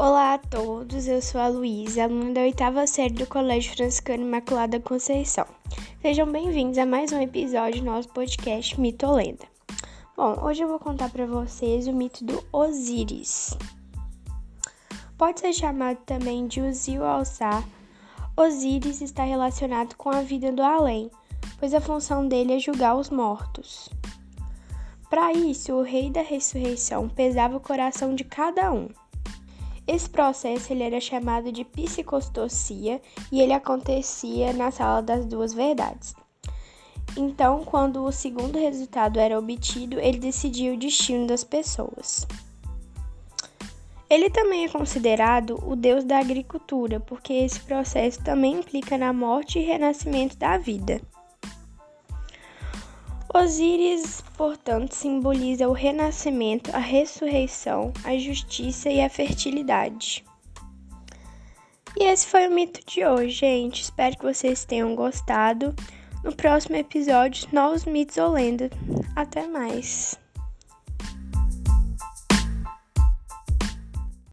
Olá a todos, eu sou a Luísa, aluna da oitava série do Colégio Franciscano Imaculada Conceição. Sejam bem-vindos a mais um episódio do nosso podcast Mito Lenda. Bom, hoje eu vou contar para vocês o mito do Osíris. Pode ser chamado também de Uzil Alçar. Osíris está relacionado com a vida do além, pois a função dele é julgar os mortos. Para isso, o rei da ressurreição pesava o coração de cada um. Esse processo ele era chamado de psicostocia e ele acontecia na sala das duas verdades. Então, quando o segundo resultado era obtido, ele decidia o destino das pessoas. Ele também é considerado o deus da agricultura, porque esse processo também implica na morte e renascimento da vida. Osíris, portanto, simboliza o renascimento, a ressurreição, a justiça e a fertilidade. E esse foi o mito de hoje, gente. Espero que vocês tenham gostado. No próximo episódio, novos mitos ou lendas. Até mais!